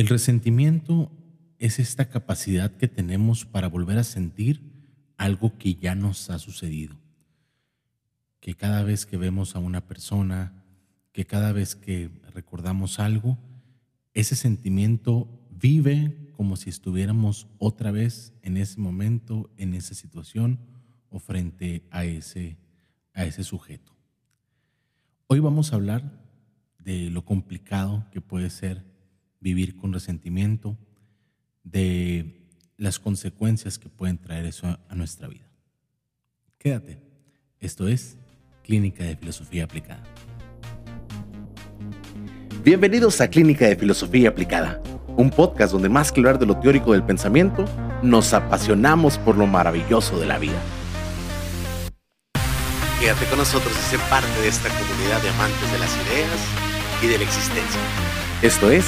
El resentimiento es esta capacidad que tenemos para volver a sentir algo que ya nos ha sucedido. Que cada vez que vemos a una persona, que cada vez que recordamos algo, ese sentimiento vive como si estuviéramos otra vez en ese momento, en esa situación o frente a ese, a ese sujeto. Hoy vamos a hablar de lo complicado que puede ser vivir con resentimiento, de las consecuencias que pueden traer eso a nuestra vida. Quédate. Esto es Clínica de Filosofía Aplicada. Bienvenidos a Clínica de Filosofía Aplicada, un podcast donde más que hablar de lo teórico del pensamiento, nos apasionamos por lo maravilloso de la vida. Quédate con nosotros y sé parte de esta comunidad de amantes de las ideas y de la existencia. Esto es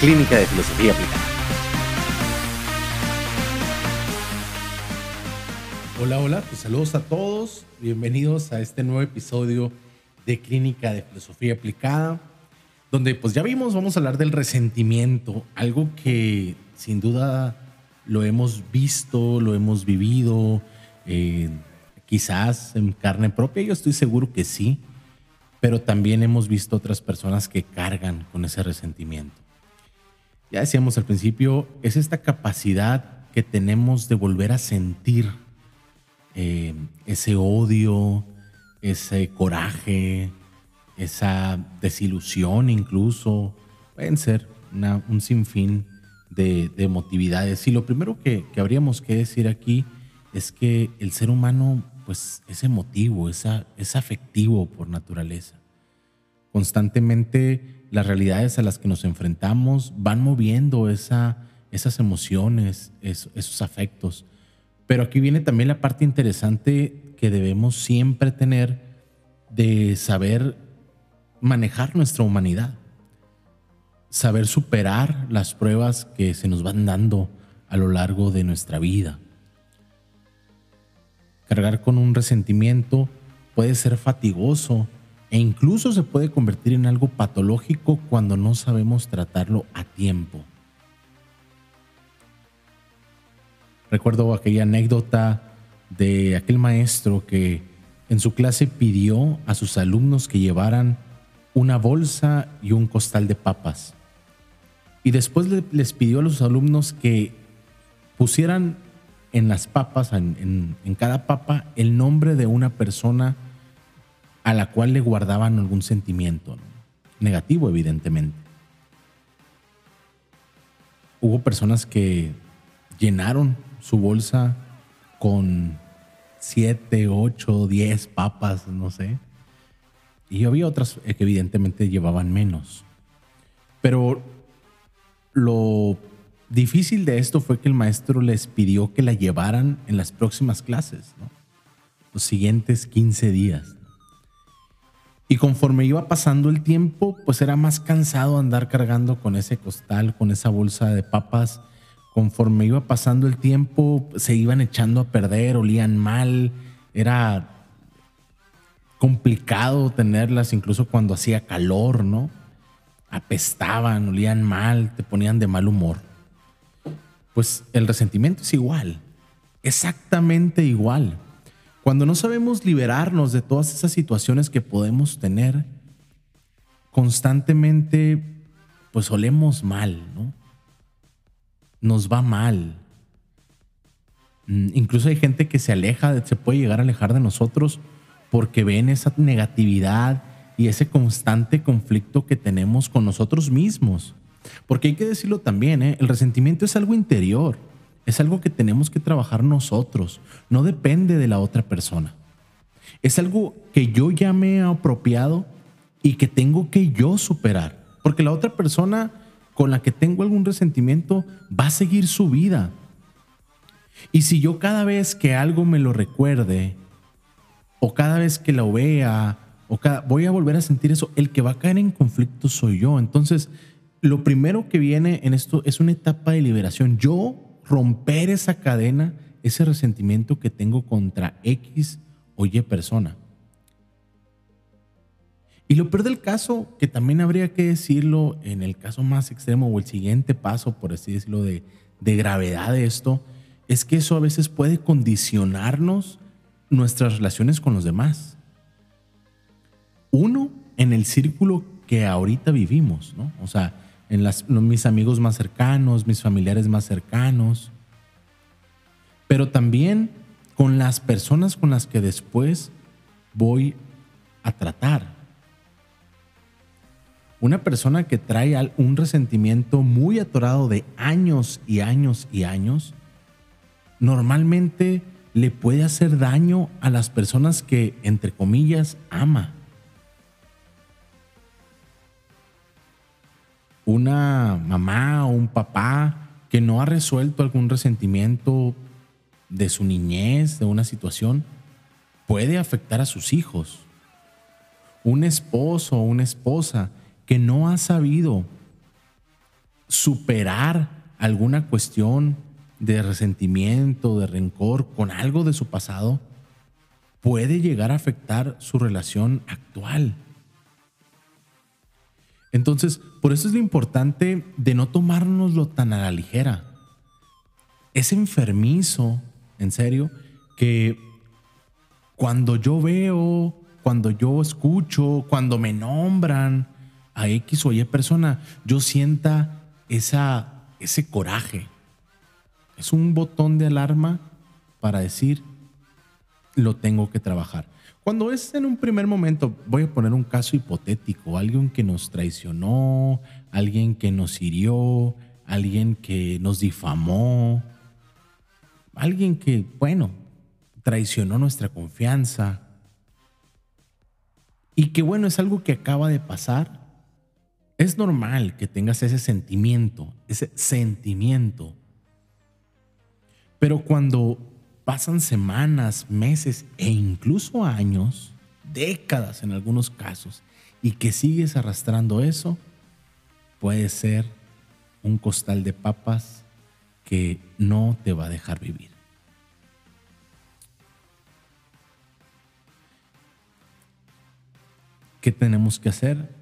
Clínica de Filosofía Aplicada. Hola, hola, pues saludos a todos. Bienvenidos a este nuevo episodio de Clínica de Filosofía Aplicada, donde pues ya vimos, vamos a hablar del resentimiento, algo que sin duda lo hemos visto, lo hemos vivido, eh, quizás en carne propia, yo estoy seguro que sí, pero también hemos visto otras personas que cargan con ese resentimiento. Ya decíamos al principio, es esta capacidad que tenemos de volver a sentir eh, ese odio, ese coraje, esa desilusión incluso, pueden ser un sinfín de, de, emotividades. Y lo primero que, habríamos que decir aquí es que el ser humano pues, es emotivo, es afectivo por naturaleza. Constantemente las realidades a las que nos enfrentamos van moviendo esa, esas emociones, esos afectos. Pero aquí viene también la parte interesante que debemos siempre tener de saber manejar nuestra humanidad, saber superar las pruebas que se nos van dando a lo largo de nuestra vida. Cargar con un resentimiento puede ser fatigoso e incluso se puede convertir en algo patológico cuando no sabemos tratarlo a tiempo. Recuerdo aquella anécdota de aquel maestro que en su clase pidió a sus alumnos que llevaran una bolsa y un costal de papas. Y después les pidió a los alumnos que pusieran en las papas, en, cada papa, el nombre de una persona a la cual le guardaban algún sentimiento, negativo evidentemente. Hubo personas que llenaron su bolsa con siete, ocho, diez papas, no sé. Y había otras que evidentemente llevaban menos. Pero lo difícil de esto fue que el maestro les pidió que la llevaran en las próximas clases, los siguientes 15 días. Y conforme iba pasando el tiempo, pues era más cansado andar cargando con ese costal, con esa bolsa de papas. Conforme iba pasando el tiempo, se iban echando a perder, olían mal. Era complicado tenerlas, incluso cuando hacía calor, ¿no? Apestaban, olían mal, te ponían de mal humor. Pues el resentimiento es igual, exactamente igual. Cuando no sabemos liberarnos de todas esas situaciones que podemos tener, constantemente pues olemos mal, ¿no? Nos va mal. Mm, incluso hay gente que se aleja, se puede llegar a alejar de nosotros porque ven esa negatividad y ese constante conflicto que tenemos con nosotros mismos. Porque hay que decirlo también, ¿eh? el resentimiento es algo interior. Es algo que tenemos que trabajar nosotros, no depende de la otra persona. Es algo que yo ya me he apropiado y que tengo que yo superar, porque la otra persona con la que tengo algún resentimiento va a seguir su vida. Y si yo cada vez que algo me lo recuerde, o cada vez que lo vea, o voy a volver a sentir eso, el que va a caer en conflicto soy yo. Entonces, lo primero que viene en esto es una etapa de liberación. Yo romper esa cadena, ese resentimiento que tengo contra X o Y persona. Y lo peor del caso, que también habría que decirlo en el caso más extremo o el siguiente paso, por así decirlo, de, de gravedad de esto, es que eso a veces puede condicionarnos nuestras relaciones con los demás. Uno, en el círculo que ahorita vivimos, ¿no? O sea, en las, mis amigos más cercanos, mis familiares más cercanos, pero también con las personas con las que después voy a tratar. Una persona que trae un resentimiento muy atorado de años y años y años, normalmente le puede hacer daño a las personas que, entre comillas, ama. Una mamá o un papá que no ha resuelto algún resentimiento de su niñez, de una situación, puede afectar a sus hijos. Un esposo o una esposa que no ha sabido superar alguna cuestión de resentimiento, de rencor con algo de su pasado, puede llegar a afectar su relación actual. Entonces, por eso es lo importante de no tomárnoslo tan a la ligera. Es enfermizo, en serio, que cuando yo veo, cuando yo escucho, cuando me nombran a X o Y persona, yo sienta esa, ese coraje, es un botón de alarma para decir, lo tengo que trabajar. Cuando es en un primer momento, voy a poner un caso hipotético, alguien que nos traicionó, alguien que nos hirió, alguien que nos difamó, alguien que, bueno, traicionó nuestra confianza y que, bueno, es algo que acaba de pasar. Es normal que tengas ese sentimiento, ese sentimiento pero cuando pasan semanas, meses e incluso años, décadas en algunos casos, y que sigues arrastrando eso, puede ser un costal de papas que no te va a dejar vivir. ¿Qué tenemos que hacer?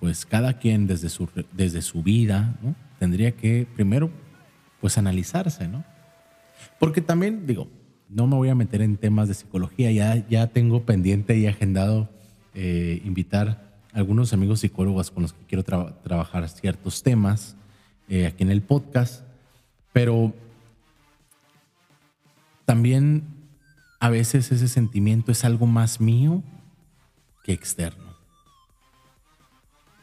Pues cada quien desde su, desde su vida tendría que primero pues analizarse, ¿no? Porque también, digo, no me voy a meter en temas de psicología, ya, ya tengo pendiente y agendado eh, invitar a algunos amigos psicólogos con los que quiero trabajar ciertos temas eh, aquí en el podcast, pero también a veces ese sentimiento es algo más mío que externo.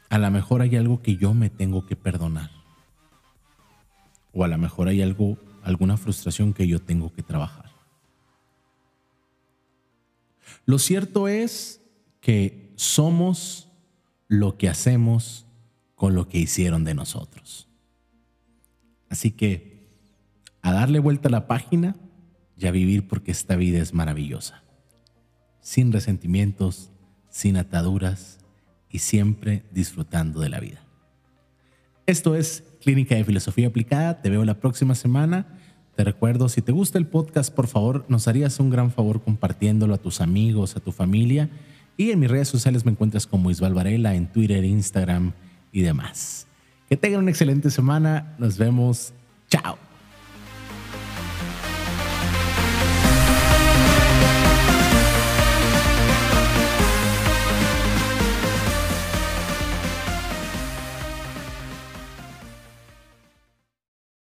A lo mejor hay algo que yo me tengo que perdonar. O a lo mejor hay algo alguna frustración que yo tengo que trabajar. Lo cierto es que somos lo que hacemos con lo que hicieron de nosotros. Así que a darle vuelta a la página y a vivir porque esta vida es maravillosa. Sin resentimientos, sin ataduras y siempre disfrutando de la vida. Esto es Clínica de Filosofía Aplicada. Te veo la próxima semana. Te recuerdo, si te gusta el podcast, por favor, nos harías un gran favor compartiéndolo a tus amigos, a tu familia. Y en mis redes sociales me encuentras como Isbal Varela, en Twitter, Instagram y demás. Que tengan una excelente semana. Nos vemos. Chao.